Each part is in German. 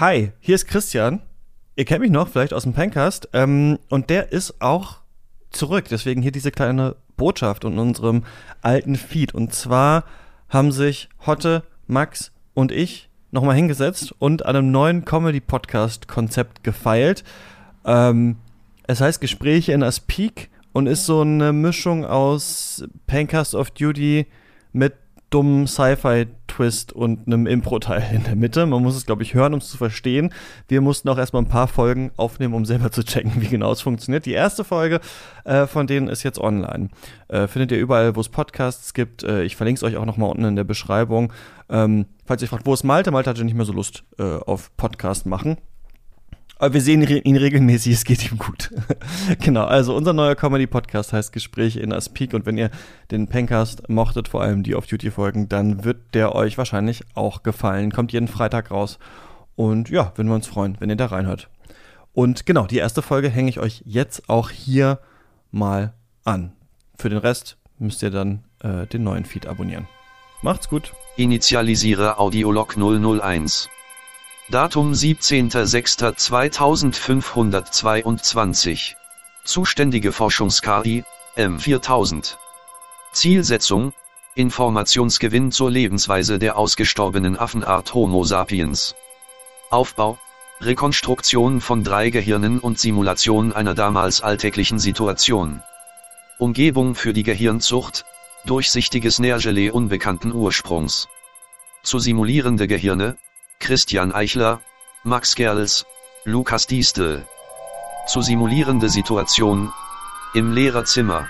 Hi, hier ist Christian. Ihr kennt mich noch, vielleicht aus dem Pencast. Ähm, und der ist auch zurück. Deswegen hier diese kleine Botschaft in unserem alten Feed. Und zwar haben sich Hotte, Max und ich nochmal hingesetzt und an einem neuen Comedy-Podcast-Konzept gefeilt. Ähm, es heißt Gespräche in As Peak und ist so eine Mischung aus Pencast of Duty mit dummen Sci-Fi-Twist und einem Impro-Teil in der Mitte. Man muss es, glaube ich, hören, um es zu verstehen. Wir mussten auch erstmal ein paar Folgen aufnehmen, um selber zu checken, wie genau es funktioniert. Die erste Folge äh, von denen ist jetzt online. Äh, findet ihr überall, wo es Podcasts gibt. Äh, ich verlinke es euch auch nochmal unten in der Beschreibung. Ähm, falls ihr fragt, wo ist Malte? Malte hatte nicht mehr so Lust äh, auf Podcast machen. Aber wir sehen ihn regelmäßig, es geht ihm gut. genau, also unser neuer Comedy-Podcast heißt Gespräche in Aspik und wenn ihr den Pencast mochtet, vor allem die Off-Duty-Folgen, dann wird der euch wahrscheinlich auch gefallen. Kommt jeden Freitag raus und ja, würden wir uns freuen, wenn ihr da reinhört. Und genau, die erste Folge hänge ich euch jetzt auch hier mal an. Für den Rest müsst ihr dann äh, den neuen Feed abonnieren. Macht's gut. Initialisiere Audiolog 001. Datum 17.06.2522. Zuständige Forschungs-KI, M4000. Zielsetzung, Informationsgewinn zur Lebensweise der ausgestorbenen Affenart Homo sapiens. Aufbau, Rekonstruktion von drei Gehirnen und Simulation einer damals alltäglichen Situation. Umgebung für die Gehirnzucht, durchsichtiges Nährgelee unbekannten Ursprungs. Zu simulierende Gehirne, Christian Eichler, Max Gerls, Lukas Diestel. Zu simulierende Situation. Im Lehrerzimmer.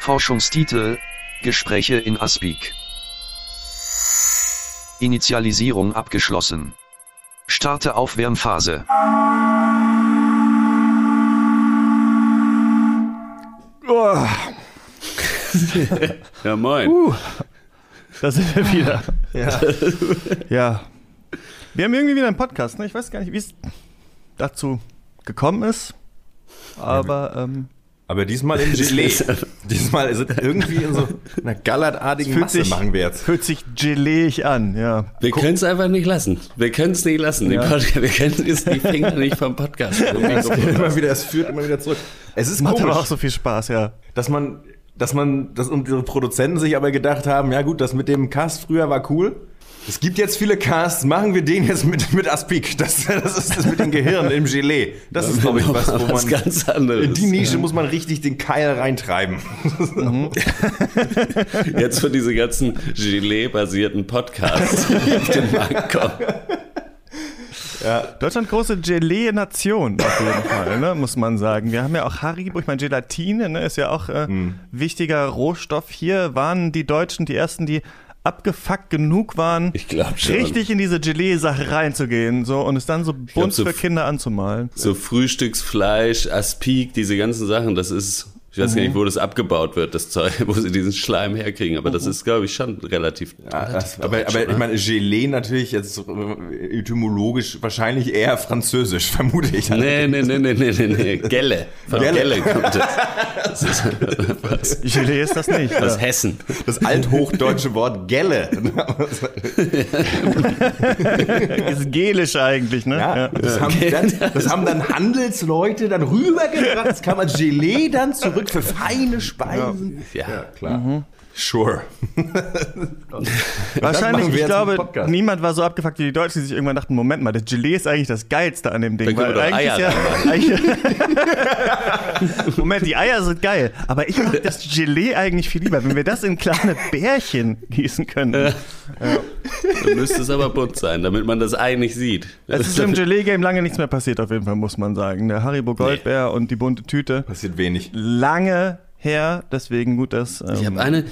Forschungstitel. Gespräche in Aspik. Initialisierung abgeschlossen. Starte Aufwärmphase. Oh, Ja, moin. uh, da sind wir wieder. Ja. ja. Wir haben irgendwie wieder einen Podcast, ne? Ich weiß gar nicht, wie es dazu gekommen ist. Aber ähm, Aber diesmal in Gelee. diesmal ist es irgendwie in so einer gallertartigen Masse sich, machen wir jetzt. fühlt sich geleig an, ja. Wir können es einfach nicht lassen. Wir können es nicht lassen. Ja. Die, Podcast, wir können es die Finger nicht vom Podcast. immer wieder, es führt immer wieder zurück. Es ist Macht aber komisch, auch so viel Spaß, ja. dass man, dass man, dass unsere Produzenten sich aber gedacht haben, ja gut, das mit dem Cast früher war cool. Es gibt jetzt viele Casts, machen wir den jetzt mit, mit Aspik. Das, das ist das mit dem Gehirn im Gelee. Das ist, glaube ich, was, wo was man. ganz anderes. In die Nische muss man richtig den Keil reintreiben. Jetzt für diese ganzen Gelee-basierten Podcasts die auf den Markt kommen. Deutschland große Gelee-Nation auf jeden Fall, ne, muss man sagen. Wir haben ja auch Haribo, ich meine Gelatine, ne, ist ja auch äh, wichtiger Rohstoff. Hier waren die Deutschen die ersten, die abgefuckt genug waren, Ich schon. richtig in diese Gelee-Sache reinzugehen so und es dann so bunt so für Kinder anzumalen. So Frühstücksfleisch, Aspik, diese ganzen Sachen, das ist, ich weiß gar nicht, wo das abgebaut wird, das Zeug, wo sie diesen Schleim herkriegen, aber das ist, glaube ich, schon relativ. Ja, relativ das, aber, deutsch, aber ich meine, Gelee natürlich jetzt äh, etymologisch wahrscheinlich eher französisch, vermute ich. Nee, nee, nee, nee, nee, nee, nee. Gelle. Von Gelle. Gelle, kommt das. Das ist was, Gelee ist das nicht. aus ja. Hessen. Das althochdeutsche Wort Gelle. Das ist gelisch eigentlich, ne? Ja, das, haben dann, das haben dann Handelsleute dann rübergebracht. Das kann man Gelee dann zurück für feine Speisen. Ja. klar. Sure. Wahrscheinlich, ich glaube, niemand war so abgefuckt wie die Deutschen, die sich irgendwann dachten, Moment mal, das Gelee ist eigentlich das Geilste an dem Ding. Können Weil eigentlich ist Eier ja, eigentlich, Moment, die Eier sind geil, aber ich mag das Gelee eigentlich viel lieber, wenn wir das in kleine Bärchen gießen könnten. Dann müsste es aber bunt sein, damit man das Ei nicht sieht. Es ist im Gelee-Game lange nichts mehr passiert, auf jeden Fall, muss man sagen. Der Haribo Goldbär und die bunte Tüte. Passiert wenig. Lange her, deswegen gut, dass. Ähm, Ich habe eine.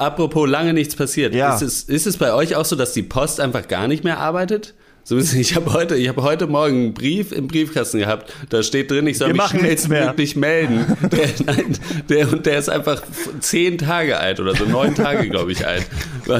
Apropos lange nichts passiert. Ja. Ist, es, ist es bei euch auch so, dass die Post einfach gar nicht mehr arbeitet? So, ich habe heute, ich habe heute Morgen einen Brief im Briefkasten gehabt. Da steht drin, ich soll Wir mich schnellstmöglich melden. Der, nein, der, und der ist einfach zehn Tage alt oder so neun Tage, glaube ich, alt.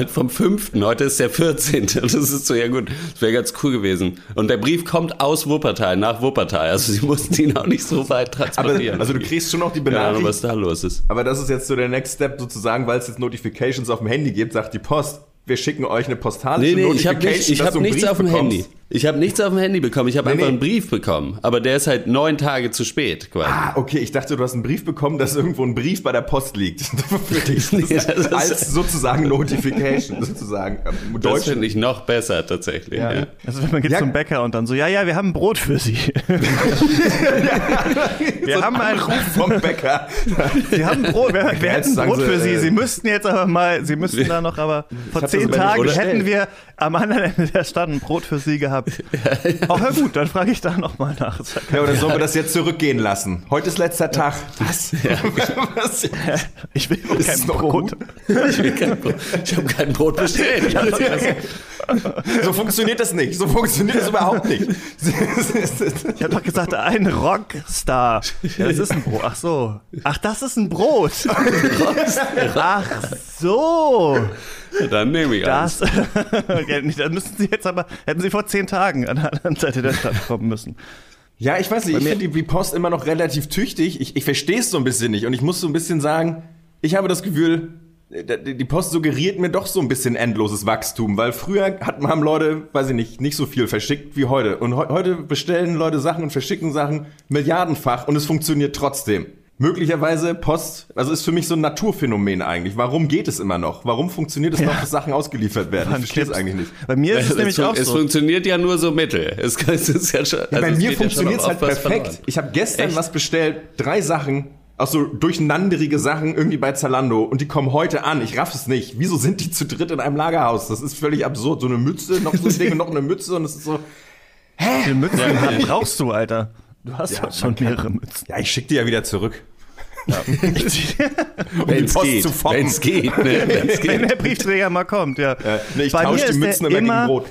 Vom fünften. Heute ist der 14. Und das ist so, ja gut, das wäre ganz cool gewesen. Und der Brief kommt aus Wuppertal, nach Wuppertal. Also sie mussten ihn auch nicht so weit Aber transportieren. also du kriegst schon noch die Benachrichtigung. was da los ist. Aber das ist jetzt so der Next Step sozusagen, weil es jetzt Notifications auf dem Handy gibt, sagt die Post, wir schicken euch eine postalische Nee, nee, ich habe nicht, ich hab nichts auf dem bekommst. Handy. Ich habe nichts auf dem Handy bekommen, ich habe Nee, einfach nee. einen Brief bekommen. Aber der ist halt neun Tage zu spät quasi. Ah, okay, ich dachte, du hast einen Brief bekommen, dass irgendwo ein Brief bei der Post liegt. Für dich. Nee, das ist- Als sozusagen Notification, sozusagen. Ähm, das Deutsch. finde ich noch besser tatsächlich. Ja. Ja. Also wenn man geht Ja. zum Bäcker und dann so, ja, ja, wir haben ein Brot für Sie. wir so haben ein, Anruf vom Bäcker. Sie haben Brot, wir, wir hätten Brot für Sie. äh, Sie müssten jetzt aber mal, Sie müssten da noch, aber vor zehn Tagen hätten wir am anderen Ende der Stadt ein Brot für Sie gehabt. Auch ja gut, dann frage ich da nochmal nach. Ja Ja, oder sollen wir das jetzt zurückgehen lassen? Heute ist letzter Tag. Was? Was? Ich will Ist kein Brot. gut? Ich, will kein Brot. ich habe kein Brot bestellt. So funktioniert das nicht. So funktioniert das überhaupt nicht. Ich habe doch gesagt, ein Rockstar. Ja, das ist ein Brot. Ach so. Ach, das ist ein Brot. Ach so. Dann nehme ich. Das. ja, nicht, dann müssten Sie jetzt aber, hätten Sie vor zehn Tagen an der anderen Seite der Stadt kommen müssen. Ja, ich weiß nicht, ich finde die, Post immer noch relativ tüchtig. Ich, ich verstehe es so ein bisschen nicht und ich muss so ein bisschen sagen, ich habe das Gefühl, die Post suggeriert mir doch so ein bisschen endloses Wachstum, weil früher hat, haben Leute, weiß ich nicht, nicht so viel verschickt wie heute. Und heu- heute bestellen Leute Sachen und verschicken Sachen milliardenfach und es funktioniert trotzdem. Möglicherweise Post, also ist für mich so ein Naturphänomen eigentlich. Warum geht es immer noch? Warum funktioniert es noch, dass Sachen ausgeliefert werden? Ich verstehe es eigentlich nicht. Bei mir ist es, Es, nämlich auch es so. funktioniert ja nur so mittel. Es, es ist ja schon, Ja, also bei es mir geht ja funktioniert es halt perfekt. verloren. Ich habe gestern Echt? was bestellt, drei Sachen, auch so durcheinanderige Sachen irgendwie bei Zalando und die kommen heute an. Ich raff es nicht. Wieso sind die zu dritt in einem Lagerhaus? Das ist völlig absurd. So eine Mütze, noch so ein Ding und noch eine Mütze und es ist so. Wie viele Mützen brauchst du, Alter? Du hast ja, schon mehrere Mützen. Ja, ich schick die ja wieder zurück. um Wenn's die Post geht, zu foppen. wenn's geht, ne? Wenn's Wenn geht. der Briefträger mal kommt, ja. Ja, nee, ich Bei tausche die Mützen immer gegen immer Brot.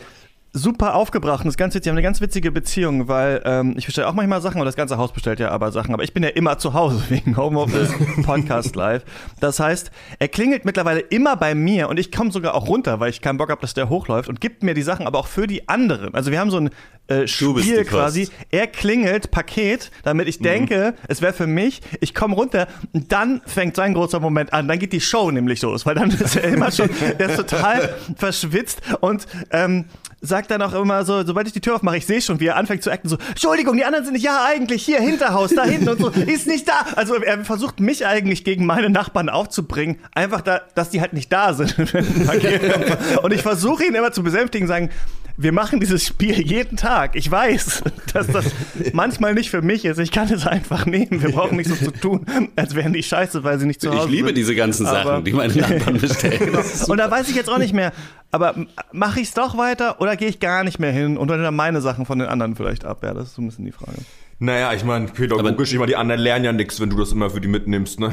Super aufgebracht und das ist ganz witzig. Wir haben eine ganz witzige Beziehung, weil ähm, ich bestelle auch manchmal Sachen und das ganze Haus bestellt ja aber Sachen. Aber ich bin ja immer zu Hause wegen Homeoffice, Podcast live. Das heißt, er klingelt mittlerweile immer bei mir und ich komme sogar auch runter, weil ich keinen Bock habe, dass der hochläuft und gibt mir die Sachen aber auch für die anderen. Also wir haben so ein äh, Spiel die quasi. Er klingelt Paket, damit ich denke, es wäre für mich. Ich komme runter und dann fängt sein großer Moment an. Dann geht die Show nämlich los, weil dann ist er immer schon, der ist total verschwitzt und ähm, sagt dann auch immer so, sobald ich die Tür aufmache, ich sehe schon, wie er anfängt zu acten, so, Entschuldigung, die anderen sind nicht, ja eigentlich, hier, Hinterhaus, da hinten und so, ist nicht da. Also er versucht mich eigentlich gegen meine Nachbarn aufzubringen, einfach da, dass die halt nicht da sind. und ich versuche ihn immer zu besänftigen, sagen, wir machen dieses Spiel jeden Tag. Ich weiß, dass das manchmal nicht für mich ist. Ich kann es einfach nehmen. Wir brauchen nicht so zu tun, als wären die scheiße, weil sie nicht zu Hause Ich liebe sind. diese ganzen Sachen, Aber- die meine Nachbarn bestellen. Und da weiß ich jetzt auch nicht mehr, aber mache ich es doch weiter oder gehe ich gar nicht mehr hin und dann meine Sachen von den anderen vielleicht ab? Ja, das ist so ein bisschen die Frage. Naja, ich meine, pädagogisch, ich meine, die anderen lernen ja nichts, wenn du das immer für die mitnimmst, ne?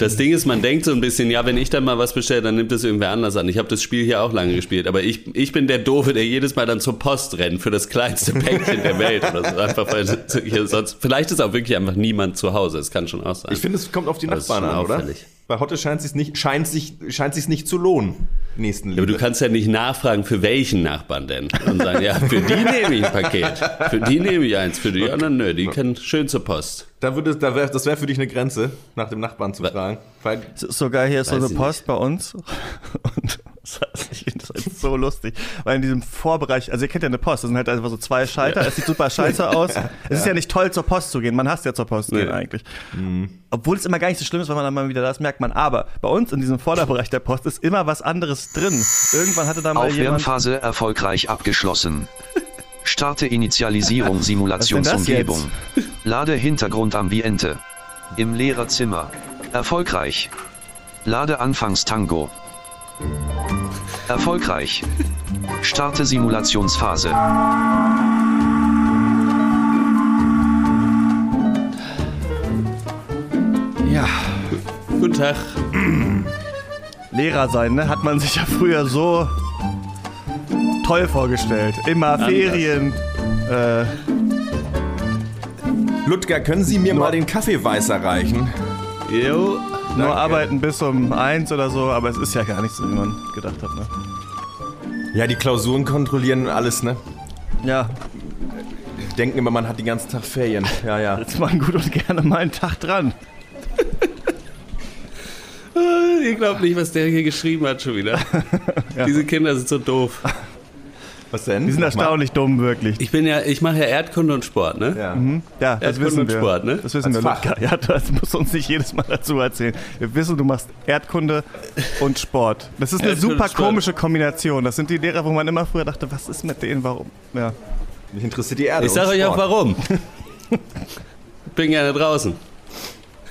Das Ding ist, man denkt so ein bisschen, ja, wenn ich dann mal was bestelle, dann nimmt das irgendwer anders an. Ich habe das Spiel hier auch lange gespielt, aber ich, ich bin der Doofe, der jedes Mal dann zur Post rennt für das kleinste Päckchen der Welt oder so. Einfach weil hier sonst, vielleicht ist auch wirklich einfach niemand zu Hause. Es kann schon auch sein. Ich finde, es kommt auf die es Nachbarn an, oder? auffällig. Bei Hotte scheint es nicht, scheint sich, scheint sich nicht zu lohnen. Nächstenliebe. aber du kannst ja nicht nachfragen, für welchen Nachbarn denn? Und sagen, ja, für die nehme ich ein Paket. Für die nehme ich eins, für die anderen nö, die können schön zur Post. da würde, da wär, das wäre für dich eine Grenze, nach dem Nachbarn zu fragen. Weil, sogar hier ist so eine Post bei uns und so lustig, weil in diesem Vorbereich, also ihr kennt ja eine Post, das sind halt einfach so zwei Schalter, es sieht super scheiße aus. Es ist ja nicht toll zur Post zu gehen, man hasst ja zur Post zu Nee. gehen eigentlich. Obwohl es immer gar nicht so schlimm ist, wenn man dann mal wieder das merkt man, aber bei uns in diesem Vorderbereich der Post ist immer was anderes drin. Irgendwann hatte da mal jemand Aufwärmphase erfolgreich abgeschlossen. Starte Initialisierung Simulationsumgebung. Lade Hintergrundambiente. Im Lehrerzimmer. Erfolgreich. Lade Anfangstango. Erfolgreich. Starte Simulationsphase. Ja, Guten Tag. Lehrer sein, ne? Hat man sich ja früher so toll vorgestellt. Immer Ferien, äh, Ludger, können Sie mir mal den Kaffeeweißer reichen? Jo. Nur Danke. arbeiten bis um eins oder so, aber es ist ja gar nicht so, wie man gedacht hat, ne? Ja, die Klausuren kontrollieren alles, ne? Ja, Denken immer, man hat den ganzen Tag Ferien. Ja, ja. jetzt mal gut und gerne mal einen Tag dran. Ihr glaubt nicht, was der hier geschrieben hat schon wieder. Diese Kinder sind so doof. Was denn? Die sind Mach mal. erstaunlich dumm, wirklich. Ich bin ja, ich mache ja Erdkunde und Sport, ne? Ja. Ja, das Erdkunde wissen und wir. Sport, ne? Das wissen Als wir, Fach. Ja, das musst du uns nicht jedes Mal dazu erzählen. Wir wissen, du machst Erdkunde und Sport. Das ist eine Erdkunde super und komische Kombination. Das sind die Lehrer, wo man immer früher dachte, was ist mit denen, warum? Ja. Mich interessiert die Erde. Ich sage und euch auch warum. bin gerne draußen.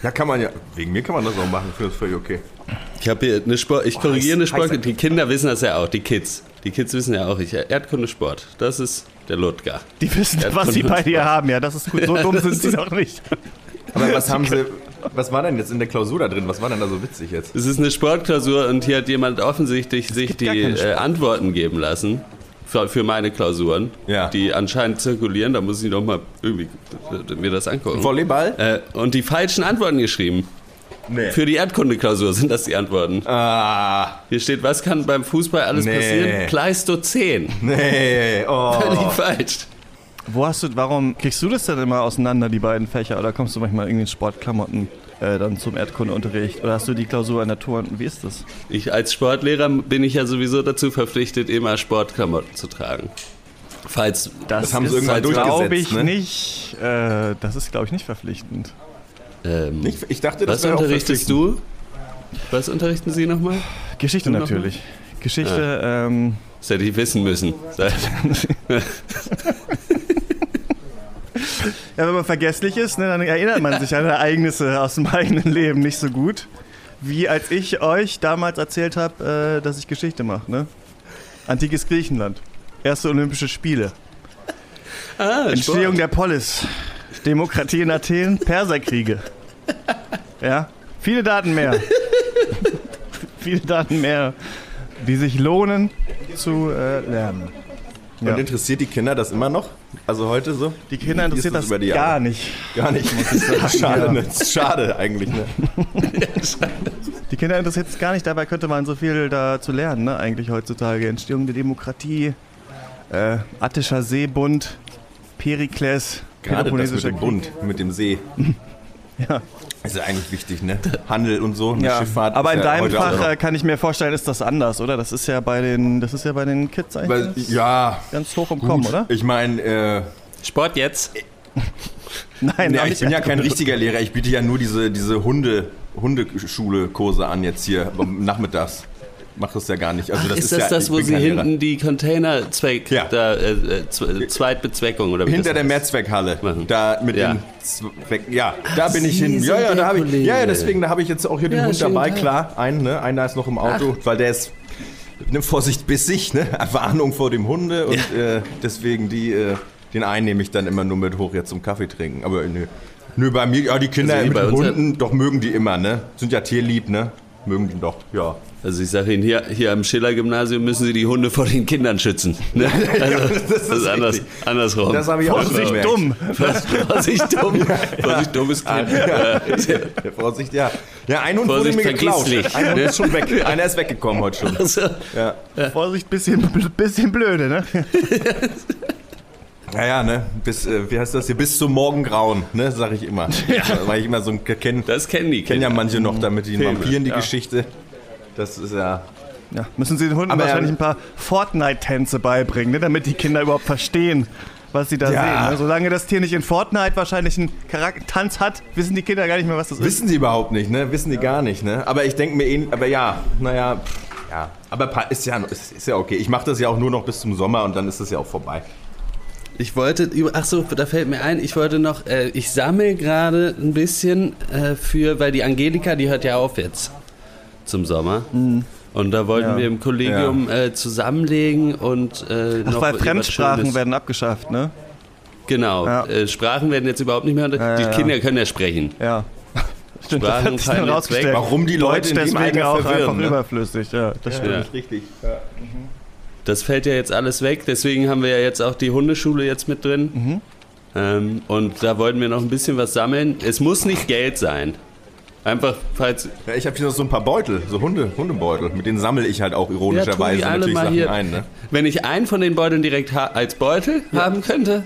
Ja, kann man ja. Wegen mir kann man das auch machen. Ich finde das völlig okay. Ich habe hier eine Sport, ich korrigiere eine Sport. Die Kinder wissen das ja auch, die Kids. Die Kids wissen ja auch, ich Erdkunde Sport. Das ist der Ludger. Die wissen, Erdkunde was sie bei dir haben. Ja, das ist gut. So dumm sind sie doch nicht. Aber was haben sie. Was war denn jetzt in der Klausur da drin? Was war denn da so witzig jetzt? Es ist eine Sportklausur und hier hat jemand offensichtlich sich die äh. Antworten geben lassen. Für, für meine Klausuren, Ja. die anscheinend zirkulieren. Da muss ich noch mal irgendwie mir das angucken. Volleyball? Äh, und die falschen Antworten geschrieben. Nee. Für die Erdkunde-Klausur sind das die Antworten. Ah, Hier steht, was kann beim Fußball alles Nee. passieren? Pleistozän. nee. Oh. Völlig falsch. Wo hast du, warum kriegst du das denn immer auseinander, die beiden Fächer? Oder kommst du manchmal irgendwie in Sportklamotten äh, dann zum Erdkundeunterricht? Oder hast du die Klausur in der Tour? Wie ist das? Ich als Sportlehrer bin ich ja sowieso dazu verpflichtet, immer Sportklamotten zu tragen. Falls Das haben sie irgendwann glaube durchgesetzt, ich ne? nicht. Äh, das ist, glaube ich, nicht verpflichtend. Ähm, Nicht, ich dachte, das was unterrichtest du? Was unterrichten Sie nochmal? Geschichte Du noch natürlich. Geschichte, ähm, Das hätte ich wissen müssen. ja, wenn man vergesslich ist, ne, dann erinnert man sich an Ereignisse aus dem eigenen Leben nicht so gut. Wie als ich euch damals erzählt habe, äh, dass ich Geschichte mache. Ne? Antikes Griechenland. Erste Olympische Spiele. ah, Entstehung der Polis. Demokratie in Athen. Perserkriege. Ja, viele Daten mehr. viele Daten mehr, die sich lohnen zu äh, lernen. Und Ja. interessiert die Kinder das immer noch? Also heute so? Die Kinder interessiert das die gar Jahre? nicht. Gar nicht, muss ich sagen. Schade, Ja. ne? Das Schade eigentlich, ne? Die Kinder interessiert es gar nicht, dabei könnte man so viel da zu lernen, ne? eigentlich heutzutage. Entstehung der Demokratie, äh, Attischer Seebund, Perikles, Gerade das mit dem Krieg. Bund, mit dem See. Ja. Ist ja eigentlich wichtig, ne? Handel und so, ne? Ja, Schifffahrt. aber in ja deinem Fach äh, kann ich mir vorstellen, ist das anders, oder? Das ist ja bei den, das ist ja bei den Kids eigentlich Weil, ganz, ja, ganz hoch im Kommen, oder? ich meine, äh, Sport jetzt. Nein, ja, auch ich bin ja kein richtiger Lehrer. Ich biete ja nur diese, diese Hunde, Hundeschule-Kurse an jetzt hier nachmittags. Mach das ja gar nicht. Also Ach, das ist, ist, das ja, das, wo Sie Lehrer. hinten die Container Zweck, Ja. da, äh, äh, Zweitbezweckung oder wie Hinter der? Mehrzweckhalle, Machen. da mit Ja. den Zweck, ja, da bin ich hin. Ja, ja, da habe ich, ja, ja, deswegen, da habe ich jetzt auch hier den Ja, Hund dabei, Tag. klar, einen, ne, einer ist noch im Auto, weil der ist, ne, Vorsicht bissig, ne, Warnung vor dem Hunde und äh, deswegen die, äh, den einen nehme ich dann immer nur mit hoch jetzt zum Kaffee trinken, aber nö, nö, bei mir, ja, die Kinder Also mit bei den Hunden, doch mögen die immer, ne, sind ja tierlieb, ne, mögen die doch, ja. Also ich sage Ihnen, hier, hier am Schiller-Gymnasium müssen Sie die Hunde vor den Kindern schützen. Ne? Also, das ist, ist anders, andersrum. Das habe ich auch Vorsicht, gemerkt. dumm. Vorsicht dumm. Vorsicht dummes Kind. Ja, Vorsicht, ja. Ja, ein Hund Vorsicht, wurde mir geklaut. vergisslich. Ein Hund ist schon weg. Einer ist weggekommen heute schon. Also, Ja. Vorsicht, bisschen, bisschen blöde, ne? Ja, ja, ne? Bis, äh, wie heißt das hier? Bis zum Morgengrauen, ne? Sag ich immer. Weil ich immer so ein kenn, das kennen die kennen ja manche noch damit die Filme, Vampiren die ja. Geschichte. Das ist ja. Ja, müssen sie den Hunden Aber ja- wahrscheinlich ein paar Fortnite-Tänze beibringen, ne, damit die Kinder überhaupt verstehen, was sie da Ja. sehen. Ne? Solange das Tier nicht in Fortnite wahrscheinlich einen Charakter Tanz hat, wissen die Kinder gar nicht mehr, was das ist. Wissen sie überhaupt nicht, ne? Wissen die gar nicht, ne? Aber ich denke mir eh, aber ja, naja, ja. Aber ist ja, ist, ist ja okay. Ich mache das ja auch nur noch bis zum Sommer und dann ist das ja auch vorbei. Ich wollte, ach so, da fällt mir ein, ich wollte noch, äh, ich sammle gerade ein bisschen äh, für, weil die Angelika, die hört ja auf jetzt zum Sommer. Und da wollten Ja. wir im Kollegium äh, zusammenlegen und äh, Ach, noch weil Fremdsprachen werden abgeschafft, ne? Genau, Ja. äh, Sprachen werden jetzt überhaupt nicht mehr, unter- Ja, die ja. Kinder können ja sprechen. Ja. Stimmt, das Sprachen hat sich fallen jetzt rausgestellt. weg. Warum die Leute Deutsch in dem deswegen Alter auch verwirren, einfach ne? überflüssig, ja, das stimmt. Ja. richtig. Das fällt ja jetzt alles weg, deswegen haben wir ja jetzt auch die Hundeschule jetzt mit drin. Mhm. Ähm, und da wollten wir noch ein bisschen was sammeln. Es muss nicht Geld sein. Einfach, falls. Ja, ich habe hier noch so ein paar Beutel, so Hunde, Hundebeutel. Mit denen sammle ich halt auch Ja, ironischerweise alle natürlich Sachen hier. ein. Ne? Wenn ich einen von den Beuteln direkt ha als Beutel haben könnte,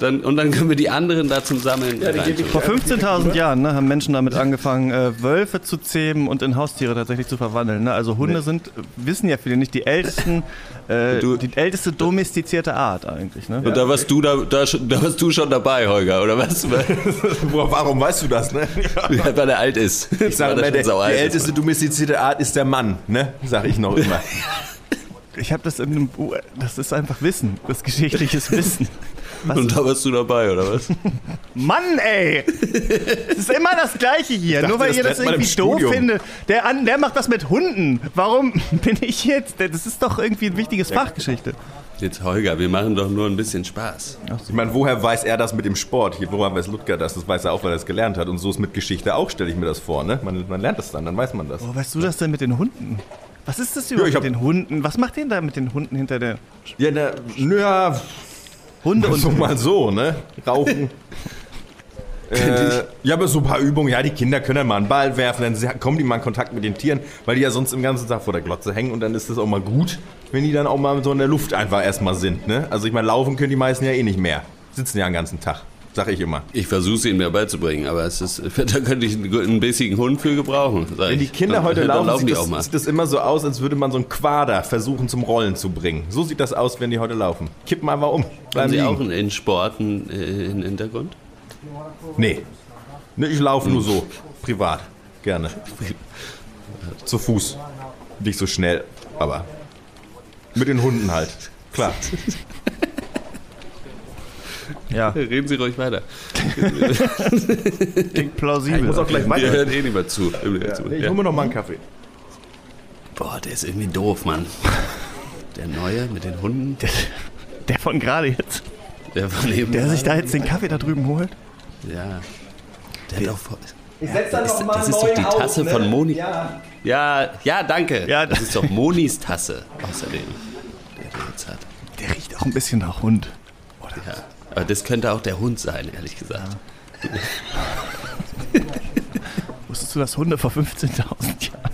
Dann, und dann können wir die anderen da zum Sammeln rein. Vor 15.000 Jahren ne, haben Menschen damit angefangen, äh, Wölfe zu zähmen und in Haustiere tatsächlich zu verwandeln. Ne? Also Hunde sind, äh, wissen ja viele nicht, die ältesten, äh, Du- die älteste domestizierte Art eigentlich. Ne? Und da warst du da, da, schon- da warst du schon dabei, Holger, oder was? Warum weißt du das, ne? Ja, weil er alt ist. Ich sage immer, der, die älteste domestizierte Art ist der Mann, ne? Sag ich noch immer. Ich habe das in einem Buch, das ist einfach Wissen, das ist geschichtliches Wissen. Und da warst du dabei, oder was? Mann, ey! Es ist immer das Gleiche hier. dachte, Nur weil das ihr das irgendwie doof Studium. findet. Der, an, der macht das mit Hunden. Warum bin ich jetzt? Das ist doch irgendwie ein wichtiges Fachgeschichte. Jetzt Holger, wir machen doch nur ein bisschen Spaß. Ich meine, woher weiß er das mit dem Sport? Hier, woher weiß Ludger das? Das weiß er auch, weil er es gelernt hat. Und so ist mit Geschichte auch, stelle ich mir das vor, ne? Man, man lernt das dann, dann weiß man das. Wo weißt du das denn mit den Hunden? Was ist das überhaupt hab- mit den Hunden? Was macht ihr denn da mit den Hunden hinter der Ja, na, ja, Hunde und so mal so, ne? Rauchen. Äh, ja, aber so ein paar Übungen, ja, die Kinder können dann mal einen Ball werfen, dann kommen die mal in Kontakt mit den Tieren, weil die ja sonst den ganzen Tag vor der Glotze hängen und dann ist das auch mal gut, wenn die dann auch mal so in der Luft einfach erstmal sind, ne? Also ich meine, laufen können die meisten ja eh nicht mehr. Sitzen ja den ganzen Tag, sag ich immer. Ich versuche es ihnen mir beizubringen, aber es ist, da könnte ich einen, einen bissigen Hund für gebrauchen. Wenn die. Kinder Dann- heute laufen, laufen sieht, das, mal. sieht das immer so aus, als würde man so einen Quader versuchen zum Rollen zu bringen. So sieht das aus, wenn die heute laufen. Kippen einfach um. Haben Sie liegen. auch in, in Sporten äh, einen Hintergrund? Nee. nee ich laufe nur so. Privat. Gerne. Zu Fuß. Nicht so schnell, aber mit den Hunden halt. Klar. Ja, Reden Sie ruhig weiter. klingt plausibel. Ich muss auch gleich Wir weiter. hören eh nicht mehr zu. Ich Ja. hole mir noch mal einen Kaffee. Boah, der ist irgendwie doof, Mann. Der Neue mit den Hunden, der von gerade jetzt, der von eben. der sich da jetzt den Kaffee da drüben holt. Ja. Der hat doch voll. Ich setz Das, das ist doch die Tasse von Moni. Ja. Ja, ja, danke. Ja. das ist doch Monis Tasse. Außerdem, der der jetzt hat. Der riecht auch ein bisschen nach Hund. Ja. Aber das könnte auch der Hund sein, ehrlich gesagt. Wusstest du, dass Hunde vor 15.000 Jahren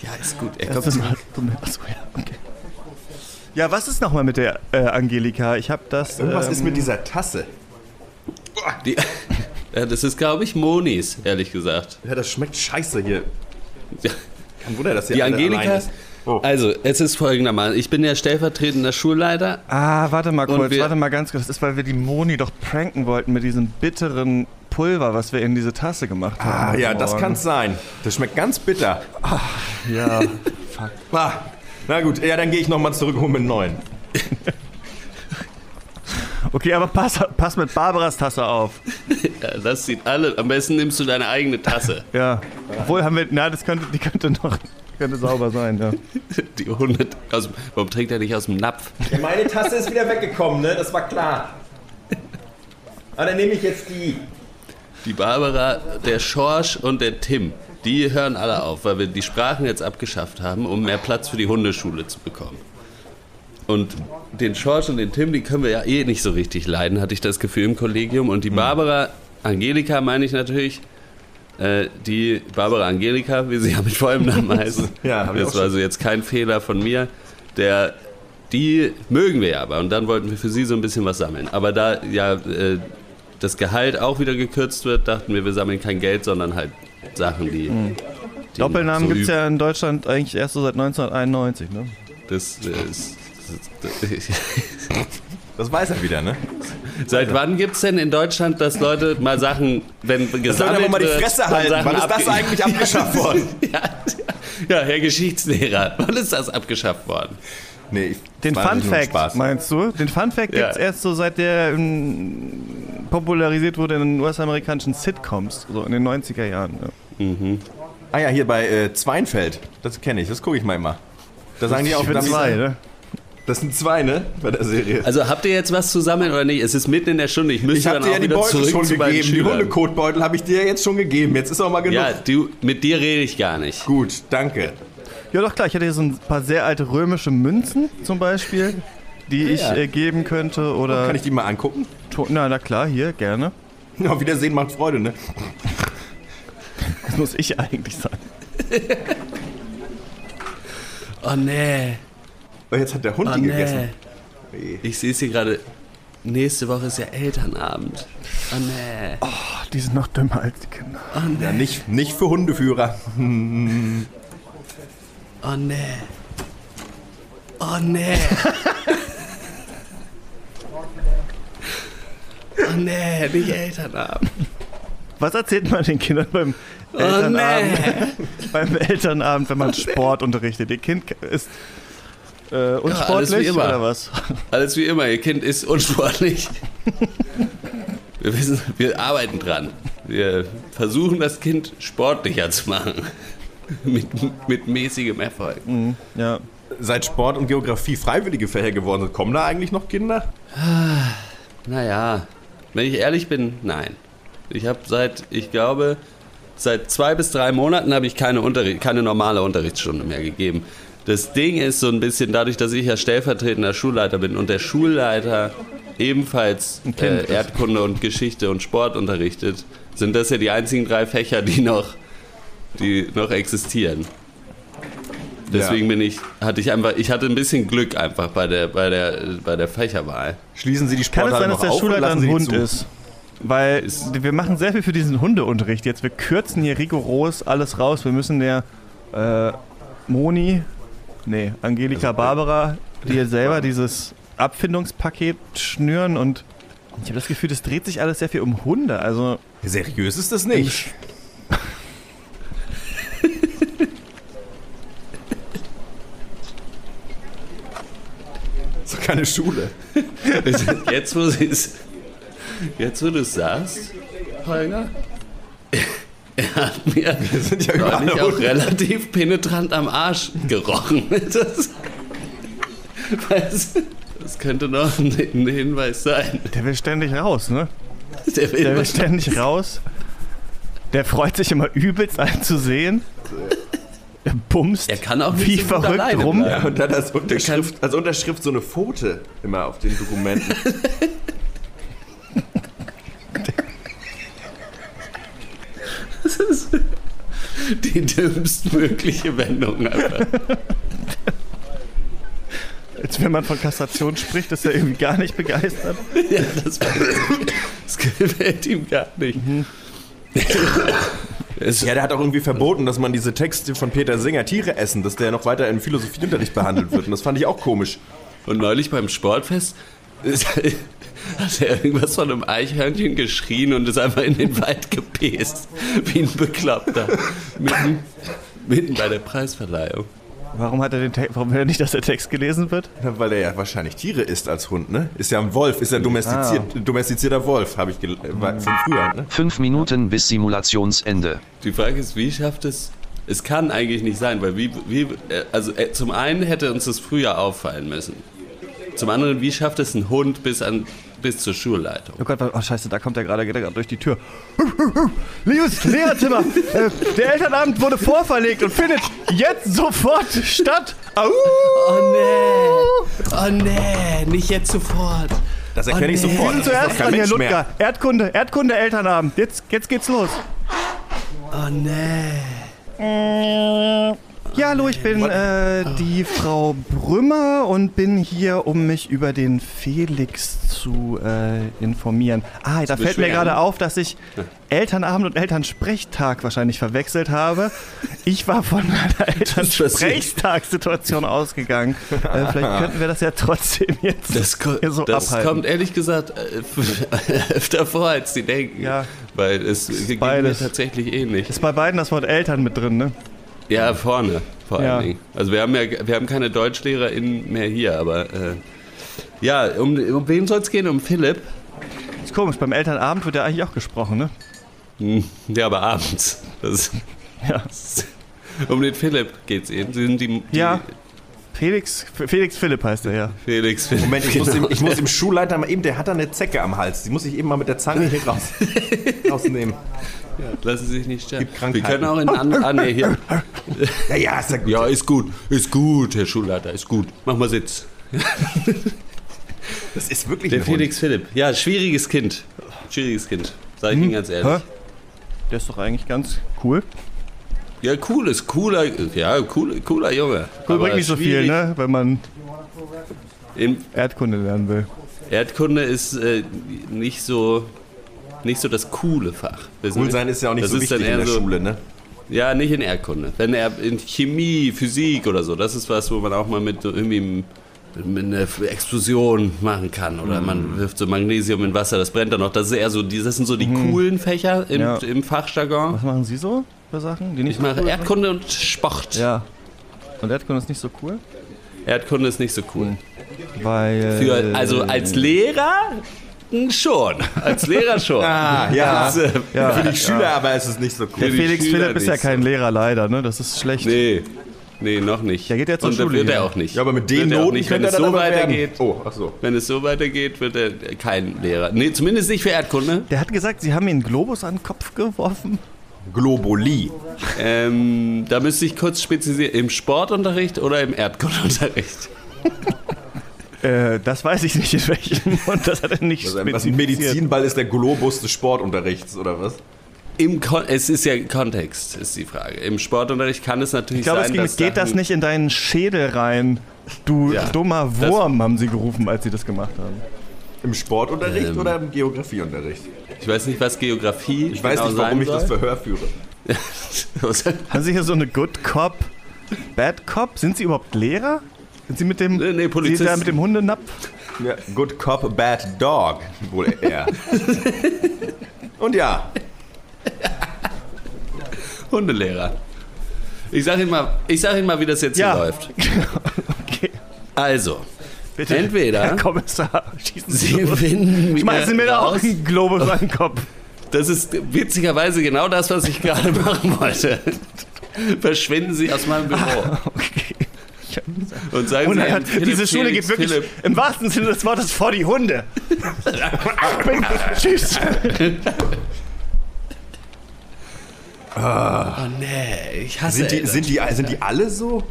Ja, ist gut. Er kommt mal so eine- Achso, ja, okay. Ja, was ist nochmal mit der äh, Angelika? Ich habe das. Irgendwas ähm, ist mit dieser Tasse. die, ja, Das ist, glaube ich, Monis, ehrlich gesagt. Ja, das schmeckt scheiße hier. Ja. Kein Wunder, dass hier Die Angelika. ist. Oh. Also, es ist folgendermaßen. Ich bin ja stellvertretender Schulleiter. Ah, warte mal kurz, warte mal ganz kurz. Das ist, weil wir die Moni doch pranken wollten mit diesem bitteren Pulver, was wir in diese Tasse gemacht haben. Ah, ja, heute das Morgen. kann sein. Das schmeckt ganz bitter. Ja. Ah, na gut, ja, dann gehe ich nochmal zurück und hole mir einen neuen. Okay, aber pass, pass mit Barbaras Tasse auf. Ja, das sieht alle. Am besten nimmst du deine eigene Tasse. Ja. Obwohl haben wir. Na, das könnte, die könnte noch. Könnte sauber sein, ja. Die Hunde. Aus, dem- warum trinkt er nicht aus dem Napf? Ja, meine Tasse ist wieder weggekommen, ne? Das war klar. Ah, dann nehme ich jetzt die. Die Barbara, der Schorsch und der Tim, die hören alle auf, weil wir die Sprachen jetzt abgeschafft haben, um mehr Platz für die Hundeschule zu bekommen. Und den Schorsch und den Tim, die können wir ja eh nicht so richtig leiden, hatte ich das Gefühl im Kollegium. Und die Barbara, Angelika meine ich natürlich, äh, die Barbara Angelika, wie sie ja mit vollem Namen heißt, Ja, das war also jetzt kein Fehler von mir, der, die mögen wir ja aber. Und dann wollten wir für sie so ein bisschen was sammeln. Aber da ja äh, das Gehalt auch wieder gekürzt wird, dachten wir, wir sammeln kein Geld, sondern halt Sachen, die. die Doppelnamen so gibt's üb- ja in Deutschland eigentlich erst so seit 1991, ne? Das, äh, ist, das, Das weiß er wieder, ne? Seit wann gibt es denn in Deutschland, dass Leute mal Sachen, wenn Sollen gesammelt aber mal die wird, Fresse dann halten. Sachen Wann ist das eigentlich abgeschafft worden? ja, ja, Herr Geschichtslehrer, wann ist das abgeschafft worden? Nee, ich, Den Fun Fact, meinst du? Den Fun Fact Ja. gibt's erst so seit der ähm, popularisiert wurde in den US-amerikanischen Sitcoms, so in den 90er Jahren. Ja. Ah ja, hier bei äh, Zweinfeld. Das kenne ich, das gucke ich mal immer. Da sagen die auch, Ich bin zwei, ne? Das sind zwei, ne? Bei der Serie. Also habt ihr jetzt was zu sammeln oder nicht? Es ist mitten in der Stunde. Ich müsste ich habe dann dir ja auch die wieder Beutel zurück schon zu meinen gegeben. Die Schülern. Hundekotbeutel habe ich dir ja jetzt schon gegeben. Jetzt ist auch mal genug. Ja, du, mit dir rede ich gar nicht. Gut, danke. Ja, doch klar. Ich hätte hier so ein paar sehr alte römische Münzen zum Beispiel, die ich ja. äh, geben könnte. Oder Kann ich die mal angucken? To- na, na klar, hier, gerne. Auf Wiedersehen macht Freude, ne? muss ich eigentlich sein. Oh nee. Oh, jetzt hat der Hund Oh die nee. gegessen. Ich sehe es hier gerade. Nächste Woche ist ja Elternabend. Oh nee. Oh, die sind noch dümmer als die Kinder. Oh nee. Ja, nicht, nicht für Hundeführer. Oh nee. Oh nee. oh nee, nicht Elternabend. Was erzählt man den Kindern beim Oh Elternabend, nee. beim Elternabend wenn man Sport unterrichtet? Ihr Kind ist äh, alles wie unsportlich immer. oder was? Alles wie immer, ihr Kind ist unsportlich. Wir wissen, wir arbeiten dran. Wir versuchen das Kind sportlicher zu machen. Mit, mit mäßigem Erfolg. Ja. Seit Sport und Geografie freiwillige Fächer geworden sind, kommen da eigentlich noch Kinder? Naja, wenn ich ehrlich bin, nein. Ich habe seit, ich glaube, seit zwei bis drei Monaten habe ich keine, Unterricht, keine normale Unterrichtsstunde mehr gegeben. Das Ding ist so ein bisschen dadurch, dass ich ja stellvertretender Schulleiter bin und der Schulleiter ebenfalls äh, ist. Erdkunde und Geschichte und Sport unterrichtet, sind das ja die einzigen drei Fächer, die noch, die noch existieren. Deswegen bin ich, hatte ich einfach, ich hatte ein bisschen Glück einfach bei der, bei der, bei der Fächerwahl. Schließen Sie die Kann es sein, dass der Schulleiter ein Hund zu? ist? Weil wir machen sehr viel für diesen Hundeunterricht jetzt. Wir kürzen hier rigoros alles raus. Wir müssen der äh, Moni, nee, Angelika Barbara, dir selber dieses Abfindungspaket schnüren und ich habe das Gefühl, das dreht sich alles sehr viel um Hunde. Also Seriös ist das nicht. So keine Schule. Jetzt, wo sie es. Jetzt, wo du es sagst, Holger, er hat mir sind ja überall neulich auch Hunde. relativ penetrant am Arsch gerochen. Das, das, das könnte noch ein, ein Hinweis sein. der will ständig raus, ne? Der will Der will ständig raus. Der freut sich immer übelst, einen zu sehen. Der bumst Er kann auch wie verrückt rum. bleiben. Und dann als Unterschrift, als Unterschrift so eine Pfote immer auf den Dokumenten. die dümmstmögliche Wendung einfach. Jetzt, wenn man von Kassation spricht, ist er irgendwie gar nicht begeistert. Ja, das, das gefällt ihm gar nicht. Es, Ja, der hat auch irgendwie verboten, dass man diese Texte von Peter Singer, Tiere essen, dass der noch weiter im Philosophieunterricht behandelt wird. Und das fand ich auch komisch. Und neulich beim Sportfest ist, hat er irgendwas von einem Eichhörnchen geschrien und ist einfach in den Wald gepäst. Wie ein Bekloppter. Mitten, mitten bei der Preisverleihung. Warum hat er den Text, warum will er nicht, dass der Text gelesen wird? Ja, Weil er ja wahrscheinlich Tiere isst als Hund, ne? Ist ja ein Wolf, ist ja domestiziert, domestizierter Wolf, habe ich von früher, ne? Fünf Minuten bis Simulationsende. Die Frage ist, wie schafft es. Es kann eigentlich nicht sein, weil wie, wie äh, also äh, zum einen hätte uns das früher auffallen müssen. Zum anderen, wie schafft es ein Hund bis an bis zur Schulleitung? Oh Gott, oh scheiße, da kommt er gerade, geht er gerade durch die Tür. Liebes Lehrerzimmer, äh, der Elternabend wurde vorverlegt und findet jetzt sofort statt. Au! Oh nee! Oh nee, nicht jetzt sofort. Das erkenne ich Oh, nee. sofort. Wir sind zuerst dran, Herr Ludger. mehr. Erdkunde, Erdkunde, Elternabend. Jetzt, jetzt geht's los. Oh nee. Ja, hallo, ich bin äh, die Frau Brümmer und bin hier, um mich über den Felix zu äh, informieren. Ah, da fällt mir gerade auf, dass ich Elternabend und Elternsprechtag wahrscheinlich verwechselt habe. Ich war von einer Elternsprechtagssituation ausgegangen. Äh, vielleicht könnten wir das ja trotzdem jetzt Das, ko so das abhalten. kommt ehrlich gesagt äh, öfter vor, als die denken. Ja. Weil es ging mir beides. tatsächlich ähnlich. Ist bei beiden das Wort Eltern mit drin, ne? Ja, vorne vor Ja. allen Dingen. Also wir haben ja wir haben keine DeutschlehrerInnen mehr hier, aber äh, ja, um, um wen soll es gehen? Um Philipp? Ist komisch, beim Elternabend wird ja eigentlich auch gesprochen, ne? Hm, Ja, aber abends. Das, Ja. um den Philipp geht's eben. Sie sind die, die Ja. Felix, Felix Philipp heißt er, ja. Felix Philipp. Moment, ich, muss genau. dem, ich muss dem Schulleiter mal eben, der hat da eine Zecke am Hals. Die muss ich eben mal mit der Zange hier raus, rausnehmen. Lassen Sie sich nicht sterben. Gibt Wir können auch in anderen. Ah, nee, hier. Ja, ja, ist ja gut. Ja, ist gut. Ist gut, Herr Schulleiter, ist gut. Mach mal Sitz. Das ist wirklich Der ein Hund. Felix Philipp. Ja, schwieriges Kind. Schwieriges Kind. Sag ich Ihnen ganz ehrlich. Hä? Der ist doch eigentlich ganz cool. Ja, cool ist cooler, ja, cool, cooler Junge. Cool bringt nicht so viel, ne? Wenn man Erdkunde lernen will. Erdkunde ist äh, nicht so nicht so das coole Fach. Cool sein ist ja auch nicht das so wichtig in der so, Schule, ne? Ja, nicht in Erdkunde. Wenn er in Chemie, Physik oder so, das ist was, wo man auch mal mit so irgendwie mit einer Explosion machen kann. Oder Mhm. man wirft so Magnesium in Wasser, das brennt dann noch. Das, ist eher so, die- das sind so die coolen Fächer im, Mhm. Ja. im Fachjargon. Was machen Sie so für Sachen? Die nicht Ich mache Erdkunde und Sport. Ja. Und Erdkunde ist nicht so cool? Erdkunde ist nicht so cool. Weil. Für, also als Lehrer schon. Als Lehrer schon. Ah, ja. Das, äh, Ja. Für die Schüler aber ist es nicht so Der cool. die Felix Schüler Philipp ist ja kein Lehrer leider, ne? Das ist schlecht. Nee. Nee, noch nicht. Der geht ja zur Schule wird er auch nicht. Ja, aber mit den Noten nicht. Wenn es so weitergeht, Oh, ach so. wenn es so weitergeht, wird er kein Lehrer. Nee, zumindest nicht für Erdkunde. Der hat gesagt, Sie haben mir einen Globus an den Kopf geworfen. Globuli. Ähm, da müsste ich kurz spezifizieren. Im Sportunterricht oder im Erdkundeunterricht? Äh, das weiß ich nicht in welchem. Und das hat er nicht Also, was ein. Medizinball ist der Globus des Sportunterrichts, oder was? Im Kon es ist ja Kontext, ist die Frage. Im Sportunterricht kann es natürlich Ich glaube, es sein, geht, dass geht das nicht in deinen Schädel rein. Du Ja. dummer Wurm, haben sie gerufen, als sie das gemacht haben. Im Sportunterricht Ähm. oder im Geografieunterricht? Ich weiß nicht, was Geografie Ich weiß genau nicht, warum ich das. Verhör führe. Haben Sie hier so eine Good Cop, Bad Cop? Sind Sie überhaupt Lehrer? Sind Sie mit dem, Nee, nee, Sie Polizisten. da mit dem Hundenapf? Ja, good Cop, Bad Dog, wohl eher. Und ja, Hundelehrer. Ich sag Ihnen mal, ich sag Ihnen mal, wie das jetzt Ja. hier läuft. okay. Also, Bitte. Entweder- Herr Kommissar, schießen Sie, Sie los. finden mir Schmeißen mir da auch einen Globus an den Kopf. Das ist witzigerweise genau das, was ich gerade machen wollte. Verschwinden Sie aus meinem Büro Okay. Und sagen Und Sie, hat, Philipp diese Schule Felix geht wirklich Philipp, im wahrsten Sinne des Wortes vor die Hunde. Bin, tschüss. Oh nee, ich hasse sind die, Eltern. sind, die, sind die alle so?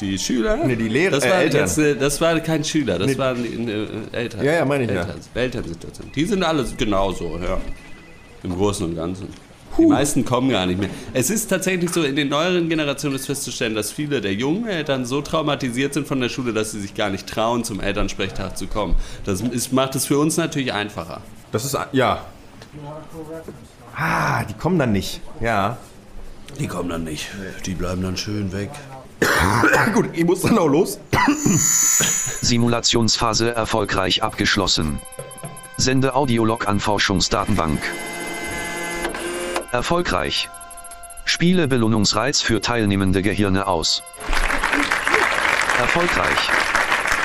die Schüler? Nee, die Lehrer- Das äh, war, Eltern. jetzt, äh, das war kein Schüler, das Nee. waren äh, Eltern. Ja, ja, meine ich ja. Eltern, Elternsituation. Die sind alle genauso, ja. Im Großen und Ganzen. Die meisten kommen gar nicht mehr. Es ist tatsächlich so, in den neueren Generationen ist festzustellen, dass viele der jungen Eltern so traumatisiert sind von der Schule, dass sie sich gar nicht trauen, zum Elternsprechtag zu kommen. Das ist, macht es für uns natürlich einfacher. Das ist, ja. Ah, die kommen dann nicht. Ja. Die kommen dann nicht. Die bleiben dann schön weg. Gut, ich muss dann auch los. Simulationsphase erfolgreich abgeschlossen. Sende Audiolog an Forschungsdatenbank. Erfolgreich. Spiele Belohnungsreiz für teilnehmende Gehirne aus. Erfolgreich.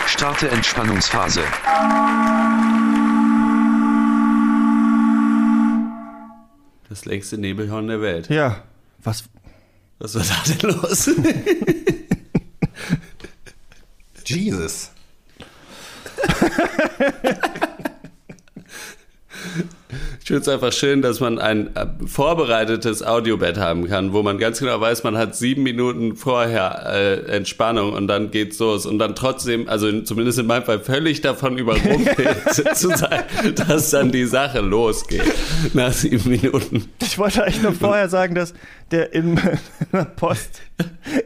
Starte Entspannungsphase. Das längste Nebelhorn der Welt. Ja, was? Was war da denn los? Jesus. Ich finde es einfach schön, dass man ein äh, vorbereitetes Audiobett haben kann, wo man ganz genau weiß, man hat sieben Minuten vorher äh, Entspannung und dann geht's los und dann trotzdem, also in, zumindest in meinem Fall, völlig davon überrumpelt zu sein, dass dann die Sache losgeht nach sieben Minuten. Ich wollte eigentlich nur vorher sagen, dass der in der Post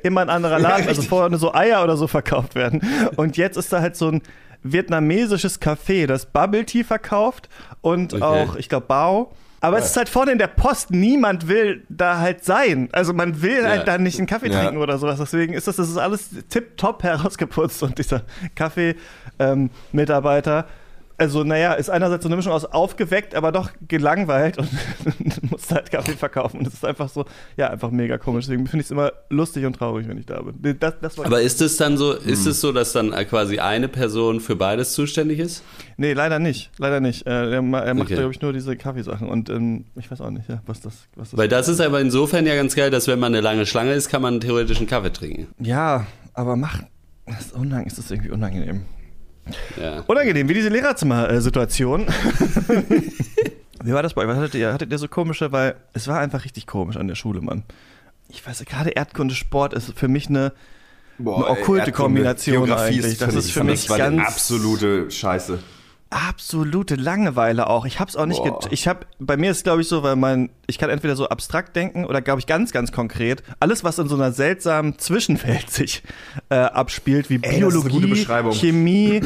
immer ein anderer Laden, also vorher nur so Eier oder so verkauft werden. Und jetzt ist da halt so ein vietnamesisches Café, das Bubble Tea verkauft und Okay. auch, ich glaube, Bao. Aber es ist halt vorne in der Post, niemand will da halt sein. Also man will Ja. halt da nicht einen Kaffee Ja. trinken oder sowas. Deswegen ist das, das ist alles tipptopp herausgeputzt und dieser Kaffee-Mitarbeiter. Also naja, ist einerseits so eine Mischung aus aufgeweckt, aber doch gelangweilt und muss halt Kaffee verkaufen. Und es ist einfach so, ja, einfach mega komisch. Deswegen finde ich es immer lustig und traurig, wenn ich da bin. Das, das Aber ist es dann so, ist Hm. es so, dass dann quasi eine Person für beides zuständig ist? Nee, leider nicht. Leider nicht. Äh, er, er macht, Okay. glaube ich, nur diese Kaffeesachen. Und ähm, ich weiß auch nicht, ja, was das, was das Weil das ist aber insofern ja ganz geil, dass wenn man eine lange Schlange ist, kann man theoretisch einen Kaffee trinken. Ja, aber mach. Das ist, unang ist das irgendwie unangenehm. Ja. Unangenehm, wie diese Lehrerzimmer-Situation. wie war das bei euch? Was hattet ihr? Hattet ihr so komische, weil es war einfach richtig komisch an der Schule, Mann. Ich weiß, gerade Erdkunde Sport ist für mich eine, Boah, eine okkulte Erdkunde, Kombination Geografie eigentlich. Das ist für mich war ganz absolute Scheiße. Absolute Langeweile auch. Ich hab's auch nicht, get ich hab, bei mir ist glaube ich so, weil mein, ich kann entweder so abstrakt denken oder glaube ich ganz, ganz konkret. Alles, was in so einer seltsamen Zwischenwelt sich äh, abspielt, wie Ey, Biologie, Beschreibung. Chemie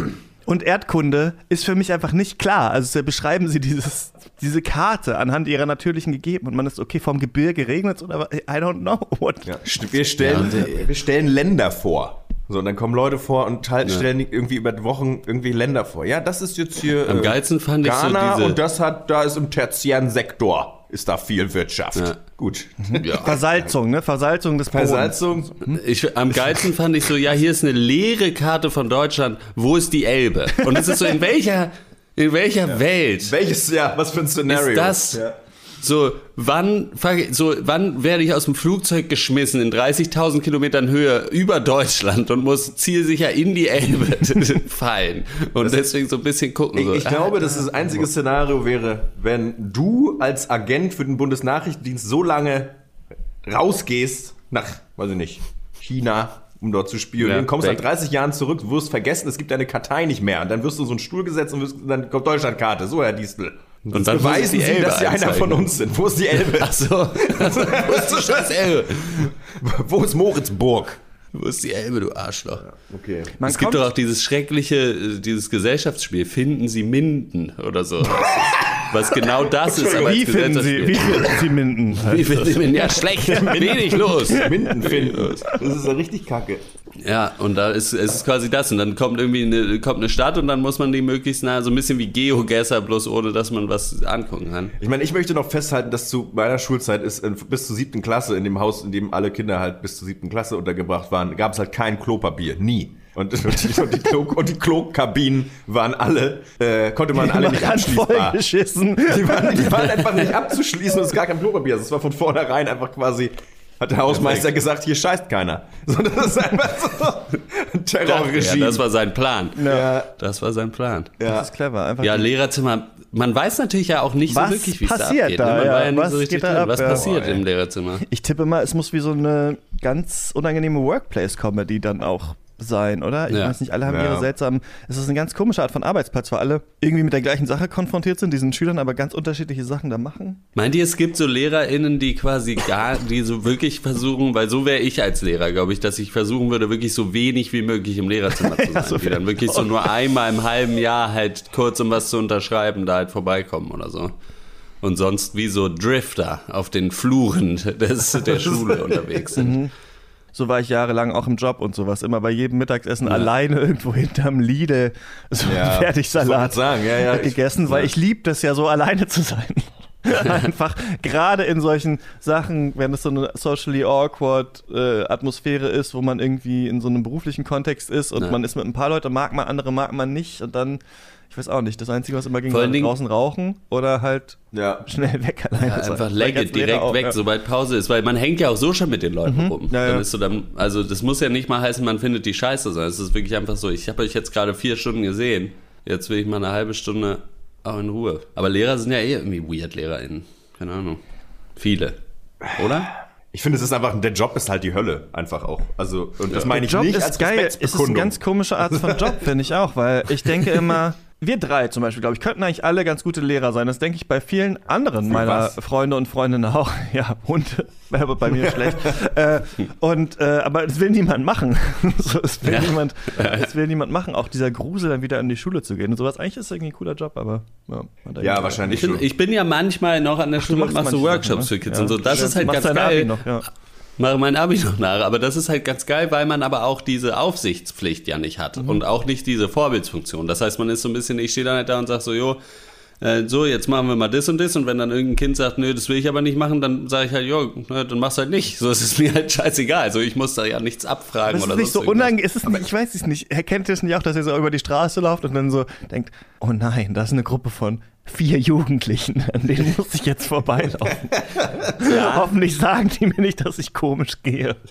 und Erdkunde, ist für mich einfach nicht klar. Also so beschreiben sie dieses, diese Karte anhand ihrer natürlichen Gegeben und man ist okay, vom Gebirge regnet oder was? I don't know what. Ja, wir, stellen, wir stellen Länder vor. So, und dann kommen Leute vor und halt stellen irgendwie über Wochen irgendwie Länder vor. Ja, das ist jetzt hier Am äh, geilsten fand ich so Ghana diese- und das hat, da ist im tertiären Sektor ist da viel Wirtschaft. Ja. Gut. Ja. Versalzung, ne? Versalzung des Bodens. Versalzung. Ich, am geilsten fand ich so, ja, hier ist eine leere Karte von Deutschland, wo ist die Elbe? Und es ist so, in welcher, in welcher Welt Welches, ja, was für ein Szenario? ist das? So, wann, so, wann werde ich aus dem Flugzeug geschmissen in 30.000 Kilometern Höhe über Deutschland und muss zielsicher in die Elbe fallen? Und deswegen so ein bisschen gucken. Ich, so, ich glaube, dass das einzige Szenario wäre, wenn du als Agent für den Bundesnachrichtendienst so lange rausgehst nach, weiß ich nicht, China, um dort zu spielen, Ja, dann kommst nach weg. 30 Jahren zurück, wirst vergessen, es gibt deine Kartei nicht mehr. Und dann wirst du in so einen Stuhl gesetzt und wirst, dann kommt Deutschlandkarte. So, Herr Distel. Und dann muss beweisen Sie, Elbe dass Sie einer von uns sind. Wo ist die Elbe? Ach so, wo ist die scheiß Elbe? Wo ist Moritzburg? Wo ist die Elbe, du Arschloch? Okay. Man es gibt doch auch dieses schreckliche, äh, dieses Gesellschaftsspiel, Finden Sie Minden oder so. Was genau das ist, aber Wie finden Sie, wie finden Sie Minden? Wie finden Sie Minden? Ja, schlecht, wenig los. Minden finden. Das ist ja richtig kacke. Ja, und da ist es ist quasi das. Und dann kommt irgendwie eine, kommt eine Stadt und dann muss man die möglichst nah, so ein bisschen wie Geogesser, bloß ohne dass man was angucken kann. Ich meine, ich möchte noch festhalten, dass zu meiner Schulzeit ist in, bis zur siebten Klasse, in dem Haus, in dem alle Kinder halt bis zur siebten Klasse untergebracht waren, gab es halt kein Klopapier. Nie. Und, und, die, und, die, Klo, und die Klokabinen waren alle, äh, konnte man alle nicht abschließbar. vollgeschissen. Die waren, die waren einfach nicht abzuschließen und es ist gar kein Klopapier. Also es war von vornherein einfach quasi, hat der Hausmeister gesagt, hier scheißt keiner. So, das ist einfach so ein Ja, Terrorregime. das war sein Plan. ja, Das war sein Plan. ja. Das ist clever. Einfach Ja, die- Lehrerzimmer. Man weiß natürlich ja auch nicht Was so wirklich, wie es da passiert abgeht. da, ne? Man ja? war ja nicht Was so richtig drin. ab, Was ja? passiert Boah, im Lehrerzimmer? Ich tippe mal, es muss wie so eine ganz unangenehme Workplace-Comedy dann auch sein, oder? Ich Ja. weiß nicht, alle haben Ja. ihre seltsamen. Es ist eine ganz komische Art von Arbeitsplatz, weil alle irgendwie mit der gleichen Sache konfrontiert sind, diesen Schülern aber ganz unterschiedliche Sachen da machen. Meint ihr, es gibt so LehrerInnen, die quasi gar, die so wirklich versuchen, weil so wäre ich als Lehrer, glaube ich, dass ich versuchen würde, wirklich so wenig wie möglich im Lehrerzimmer zu sein. so die dann wirklich so nur einmal im halben Jahr halt kurz, um was zu unterschreiben, da halt vorbeikommen oder so. Und sonst wie so Drifter auf den Fluren des, der Schule unterwegs sind. So war ich jahrelang auch im Job und sowas. Immer bei jedem Mittagessen alleine irgendwo hinterm Lidl so Ja, einen ich Fertigsalat sagen, ja, ja, ich- gegessen, weil ich lieb das ja so alleine zu sein. Einfach gerade in solchen Sachen, wenn es so eine socially awkward äh, Atmosphäre ist, wo man irgendwie in so einem beruflichen Kontext ist und Ja. man ist mit ein paar Leuten, mag man, andere mag man nicht und dann, ich weiß auch nicht, das Einzige, was immer ging, war draußen rauchen oder halt ja. schnell weg alleine Ja, einfach Bei legge ganzen direkt auch, weg, ja. sobald Pause ist, weil man hängt ja auch so schon mit den Leuten rum. Ja, ja. Dann dann, also das muss ja nicht mal heißen, man findet die scheiße, sondern es ist wirklich einfach so, ich habe euch jetzt gerade vier Stunden gesehen, jetzt will ich mal eine halbe Stunde auch in Ruhe. Aber Lehrer sind ja eh irgendwie weird LehrerInnen. Keine Ahnung. Viele. Oder? Ich finde, es ist einfach, der Job ist halt die Hölle, einfach auch. Also, und das meine ich Job nicht ist als geil. Es ist eine ganz komische Art von Job, finde ich auch, weil ich denke immer, wir drei zum Beispiel, glaube ich, könnten eigentlich alle ganz gute Lehrer sein. Das denke ich bei vielen anderen meiner was? Freunde und Freundinnen auch. Ja, Hunde wäre aber bei mir schlecht. Äh, und, äh, aber es will niemand machen. so, es, will Ja. niemand, es will niemand machen. Auch dieser Grusel, dann wieder in die Schule zu gehen und sowas. Eigentlich ist es irgendwie ein cooler Job, aber ja, Ja, irgendwie- wahrscheinlich Ich bin, schon. ich bin ja manchmal noch an der Schule und machst mach so Workshops Sachen, für Kids ne? und so. Das Ja. ist halt ganz geil. noch, ja. Mache mein Abi noch nach. Aber das ist halt ganz geil, weil man aber auch diese Aufsichtspflicht ja nicht hat Mhm. und auch nicht diese Vorbildsfunktion. Das heißt, man ist so ein bisschen, ich stehe dann halt da und sage so, jo, äh, so, jetzt machen wir mal das und das und wenn dann irgendein Kind sagt, nö, das will ich aber nicht machen, dann sage ich halt, jo, na, dann mach's halt nicht. So ist es mir halt scheißegal. Also ich muss da ja nichts abfragen ist oder nicht so unangenehm. Ist es nicht, ich weiß es nicht. Erkennt ihr es nicht auch, dass ihr so über die Straße lauft und dann so denkt, oh nein, da ist eine Gruppe von vier Jugendlichen, an denen muss ich jetzt vorbeilaufen. Hoffentlich sagen die mir nicht, dass ich komisch gehe.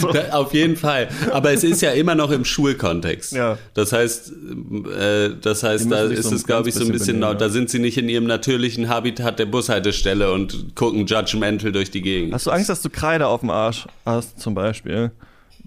So. Auf jeden Fall. Aber es ist ja immer noch im Schulkontext. Ja. Das heißt, äh, das heißt, da ist so es, glaube ich, so ein bisschen bisschen, benehmen, da ja. sind sie nicht in ihrem natürlichen Habitat der Bushaltestelle und gucken judgmental durch die Gegend. Hast du Angst, dass du Kreide auf dem Arsch hast, zum Beispiel?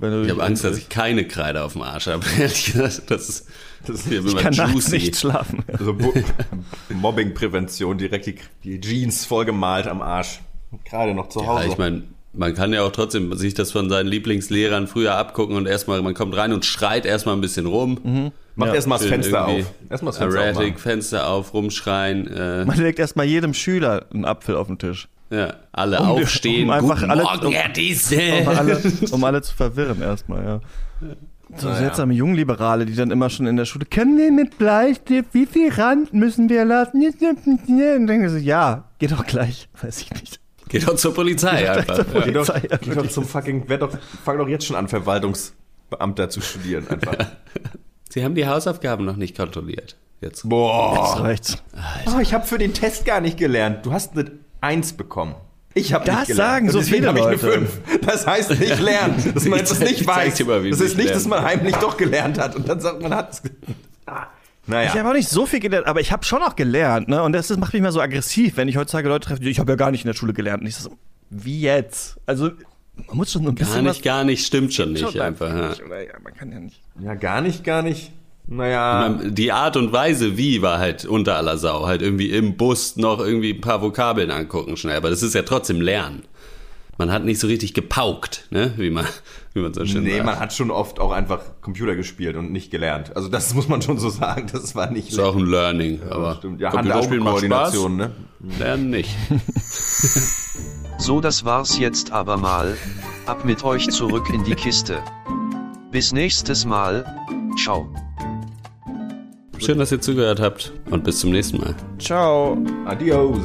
Wenn du Ich habe Angst, dass ich keine Kreide auf dem Arsch habe. Ehrlich gesagt, das ist, das ist hier ich kann nachts juicy. nicht schlafen. Also Mobbingprävention, direkt die, die Jeans vollgemalt am Arsch. Gerade noch zu Ja, Hause. ich meine, man kann ja auch trotzdem sich das von seinen Lieblingslehrern früher abgucken und erstmal, man kommt rein und schreit erstmal ein bisschen rum. Mach Ja, erstmal das Fenster auf. Erstmal das Fenster Erratic, aufmachen. Fenster auf, rumschreien. Äh, Man legt erstmal jedem Schüler einen Apfel auf den Tisch. Ja, alle Um aufstehen. um einfach Guten alle- Morgen, um- Herr. Um alle, um alle zu verwirren erstmal, ja. So Naja. seltsame Jungliberale, die dann immer schon in der Schule, können wir mit Bleistift, wie viel Rand müssen wir lassen? Und dann denken sie, ja, geht doch gleich, weiß ich nicht. Geht doch zur Polizei einfach. Ja. Geh doch, Polizei, ja, geh doch zum fucking, wer doch, fang doch jetzt schon an, Verwaltungsbeamter zu studieren einfach. Sie haben die Hausaufgaben noch nicht kontrolliert. Jetzt. Boah. Das reicht. Oh, ich habe für den Test gar nicht gelernt. Du hast eine Eins bekommen. Ich habe Das nicht gelernt. sagen so viele hab ich eine Leute. Fünf. Das heißt nicht lernen. Dass man zeig- nicht weiß. mal, wie das es ist nicht, dass man heimlich doch gelernt hat und dann sagt man hat es. Ah. Naja. Ich habe auch nicht so viel gelernt, aber ich habe schon auch gelernt, ne? Und das, das macht mich mal so aggressiv, wenn ich heutzutage Leute treffe, die, ich habe ja gar nicht in der Schule gelernt. Und ich so, wie jetzt? Also, man muss schon so ein Gar bisschen nicht, gar nicht, stimmt schon nicht was einfach. Ja. nicht, oder? Ja, man kann ja nicht. ja, gar nicht, gar nicht. Naja. Die Art und Weise, wie, war halt unter aller Sau. Halt irgendwie im Bus noch irgendwie ein paar Vokabeln angucken schnell. Aber das ist ja trotzdem Lernen. Man hat nicht so richtig gepaukt, ne? wie, man, wie man so schön Nee, sagt. man hat schon oft auch einfach Computer gespielt und nicht gelernt. Also das muss man schon so sagen. Das war nicht ist auch ein Learning. aber stimmt. Ja, Computerspielen macht Spaß, ne? Lernen nicht. So, das war's jetzt aber mal. Ab mit euch zurück in die Kiste. Bis nächstes Mal. Ciao. Schön, dass ihr zugehört habt und bis zum nächsten Mal. Ciao. Adios.